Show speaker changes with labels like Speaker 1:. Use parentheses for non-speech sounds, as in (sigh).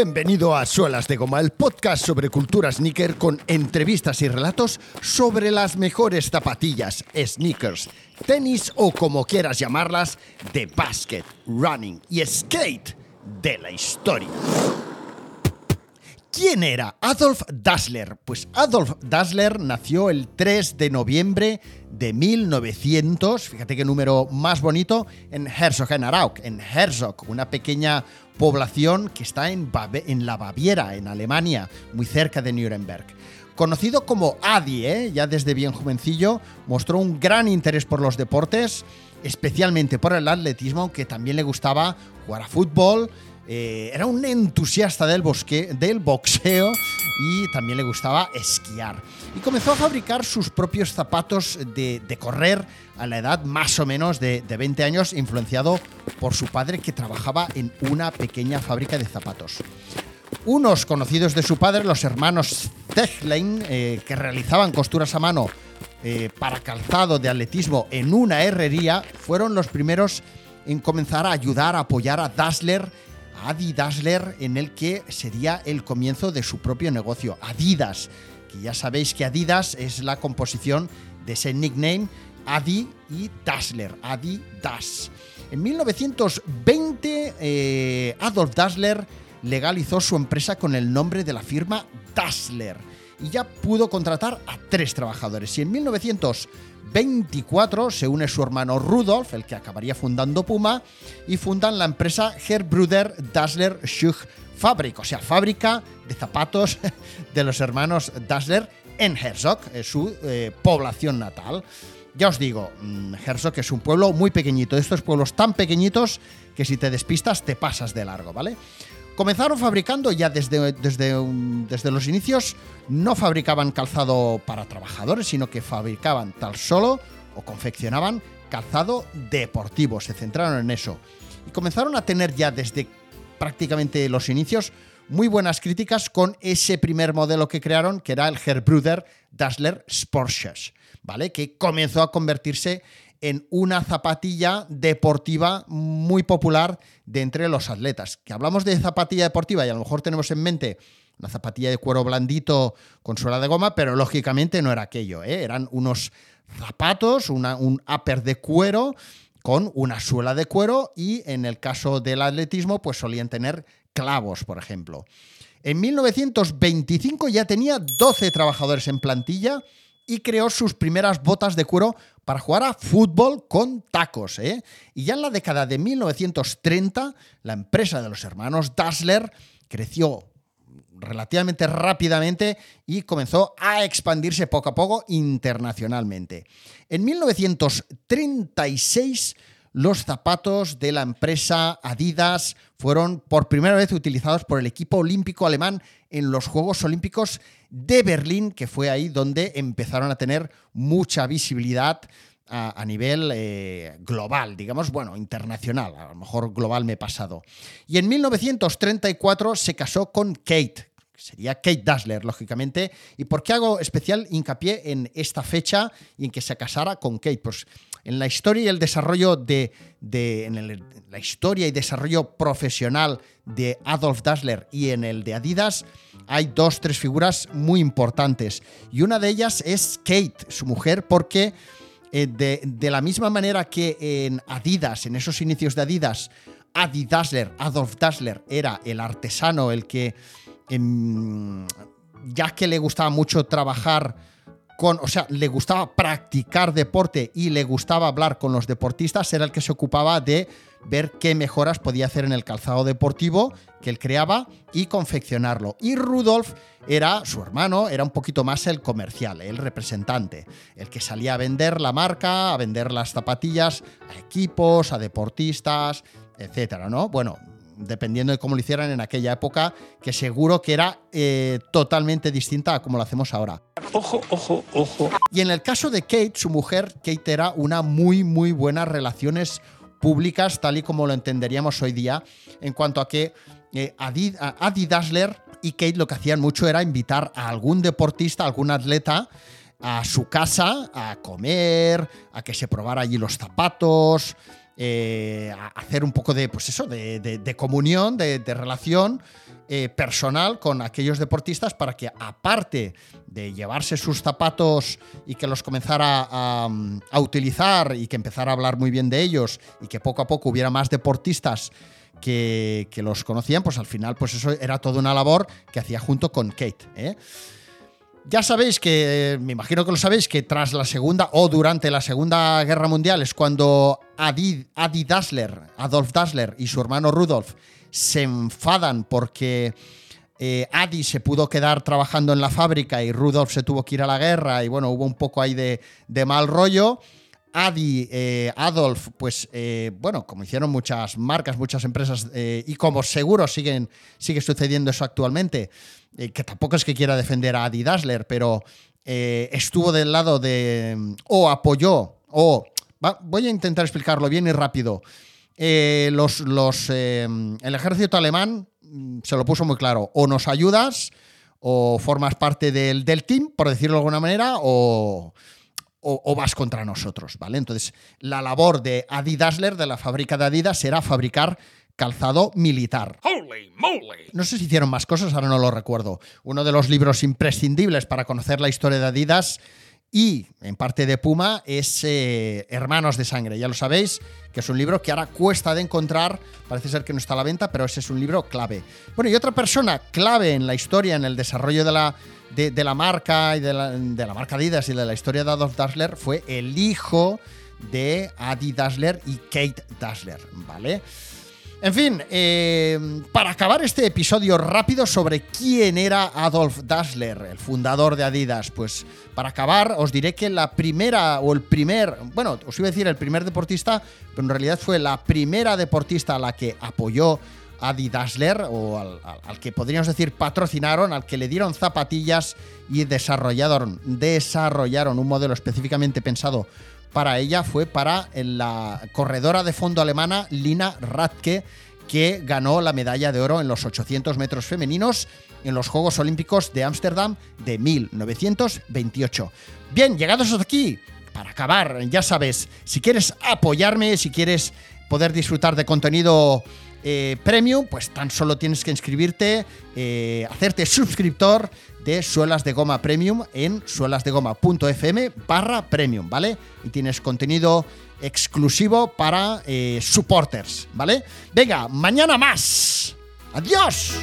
Speaker 1: Bienvenido a Suelas de Goma, el podcast sobre cultura sneaker con entrevistas y relatos sobre las mejores zapatillas, sneakers, tenis o como quieras llamarlas, de basket, running y skate de la historia. ¿Quién era Adolf Dassler? Pues Adolf Dassler nació el 3 de noviembre de 1900, fíjate qué número más bonito, en Herzogenaurach, en Herzog, una pequeña población que está en, en la Baviera, en Alemania, muy cerca de Nuremberg. Conocido como Adi, ¿eh? ya desde bien jovencillo, mostró un gran interés por los deportes, especialmente por el atletismo, aunque también le gustaba jugar a fútbol, eh, era un entusiasta del, bosque, del boxeo y también le gustaba esquiar. Y comenzó a fabricar sus propios zapatos de, correr a la edad más o menos de, 20 años, influenciado por su padre que trabajaba en una pequeña fábrica de zapatos. Unos conocidos de su padre, los hermanos Techlein, eh, que realizaban costuras a mano eh, para calzado de atletismo en una herrería, fueron los primeros en comenzar a ayudar a apoyar a Dassler Adi Dassler, en el que sería el comienzo de su propio negocio, Adidas, que ya sabéis que Adidas es la composición de ese nickname Adi y Dassler, Adi Das. En 1920, eh, Adolf Dassler legalizó su empresa con el nombre de la firma Dassler y ya pudo contratar a tres trabajadores. Y en 1924 se une su hermano Rudolf, el que acabaría fundando Puma, y fundan la empresa Herbruder Dassler Schuh Fabrik, o sea, fábrica de zapatos (laughs) de los hermanos Dassler en Herzog, su eh, población natal. Ya os digo, mm, Herzog es un pueblo muy pequeñito, estos pueblos tan pequeñitos que si te despistas te pasas de largo, ¿vale? Comenzaron fabricando ya desde, desde, desde los inicios, no fabricaban calzado para trabajadores, sino que fabricaban tal solo o confeccionaban calzado deportivo, se centraron en eso. Y comenzaron a tener ya desde prácticamente los inicios muy buenas críticas con ese primer modelo que crearon, que era el Herbruder Dassler Sportshoes, ¿vale? Que comenzó a convertirse en una zapatilla deportiva muy popular de entre los atletas. Que hablamos de zapatilla deportiva y a lo mejor tenemos en mente una zapatilla de cuero blandito con suela de goma, pero lógicamente no era aquello, ¿eh? eran unos zapatos, un upper de cuero con una suela de cuero y en el caso del atletismo pues solían tener clavos, por ejemplo. En 1925 ya tenía 12 trabajadores en plantilla y creó sus primeras botas de cuero para jugar a fútbol con tacos. ¿eh? Y ya en la década de 1930, la empresa de los hermanos Dassler creció relativamente rápidamente y comenzó a expandirse poco a poco internacionalmente. En 1936 los zapatos de la empresa Adidas fueron por primera vez utilizados por el equipo olímpico alemán en los Juegos Olímpicos de Berlín, que fue ahí donde empezaron a tener mucha visibilidad a, nivel eh, global, digamos, bueno, internacional, a lo mejor global me he pasado. Y en 1934 se casó con Kate, sería Kate Dassler, lógicamente. ¿Y por qué hago especial hincapié en esta fecha y en que se casara con Kate? Pues en la historia y el desarrollo de, en la historia y desarrollo profesional de Adolf Dassler y en el de Adidas hay dos, tres figuras muy importantes. Y una de ellas es Kate, su mujer, porque eh, de, la misma manera que en Adidas, en esos inicios de Adidas, Adi Dassler, Adolf Dassler era el artesano, el que, em, ya que le gustaba mucho trabajar o sea, le gustaba practicar deporte y le gustaba hablar con los deportistas, era el que se ocupaba de ver qué mejoras podía hacer en el calzado deportivo que él creaba y confeccionarlo. Y Rudolf era su hermano, era un poquito más el comercial, el representante, el que salía a vender la marca, a vender las zapatillas a equipos, a deportistas, etcétera, ¿no? Bueno, dependiendo de cómo lo hicieran en aquella época, que seguro que era eh, totalmente distinta a como lo hacemos ahora.
Speaker 2: Ojo, ojo, ojo.
Speaker 1: Y en el caso de Kate, su mujer, Kate era una muy, muy buenas relaciones públicas, tal y como lo entenderíamos hoy día, en cuanto a que eh, Adi, Adi Dassler y Kate lo que hacían mucho era invitar a algún deportista, a algún atleta, a su casa a comer, a que se probara allí los zapatos, eh, hacer un poco de, pues eso, de, comunión, de, relación eh, personal con aquellos deportistas para que aparte de llevarse sus zapatos y que los comenzara a, utilizar y que empezara a hablar muy bien de ellos y que poco a poco hubiera más deportistas que, los conocían, pues al final pues eso era toda una labor que hacía junto con Kate. ¿eh? Ya sabéis que, me imagino que lo sabéis, que tras la Segunda o durante la Segunda Guerra Mundial es cuando Adi, Dassler, Adolf Dassler y su hermano Rudolf se enfadan porque eh, Adi se pudo quedar trabajando en la fábrica y Rudolf se tuvo que ir a la guerra y bueno, hubo un poco ahí de, mal rollo. Adi, eh, Adolf, pues eh, bueno, como hicieron muchas marcas, muchas empresas y como seguro siguen, sigue sucediendo eso actualmente, que tampoco es que quiera defender a Adi Dassler, pero estuvo del lado de. o apoyó, o. voy a intentar explicarlo bien y rápido. Eh, los, los, el ejército alemán mm, se lo puso muy claro: o nos ayudas, o formas parte del, del team, por decirlo de alguna manera, o, o, vas contra nosotros, ¿vale? Entonces, la labor de Adi Dassler, de la fábrica de Adidas, será fabricar calzado militar. No sé si hicieron más cosas, ahora no lo recuerdo. Uno de los libros imprescindibles para conocer la historia de Adidas y en parte de Puma es eh, Hermanos de Sangre. Ya lo sabéis, que es un libro que ahora cuesta de encontrar, parece ser que no está a la venta, pero ese es un libro clave. Bueno, y otra persona clave en la historia, en el desarrollo de la, de, la marca y de la, de la marca Adidas y de la historia de Adolf Dassler fue el hijo de Adi Dassler y Kate Dassler, ¿vale? En fin, eh, para acabar este episodio rápido sobre quién era Adolf Dassler, el fundador de Adidas, pues para acabar os diré que la primera o el primer, bueno, os iba a decir el primer deportista, pero en realidad fue la primera deportista a la que apoyó Adi Dassler, o al, al, que podríamos decir patrocinaron, al que le dieron zapatillas y desarrollaron, desarrollaron un modelo específicamente pensado para ella fue para la corredora de fondo alemana Lina Radke, que ganó la medalla de oro en los 800 metros femeninos en los Juegos Olímpicos de Ámsterdam de 1928. Bien, llegados hasta aquí, para acabar, ya sabes, si quieres apoyarme, si quieres poder disfrutar de contenido eh, premium, pues tan solo tienes que inscribirte, eh, hacerte suscriptor de Suelas de Goma Premium en suelasdegoma.fm barra premium, ¿vale? Y tienes contenido exclusivo para eh, supporters, ¿vale? Venga, mañana más. Adiós.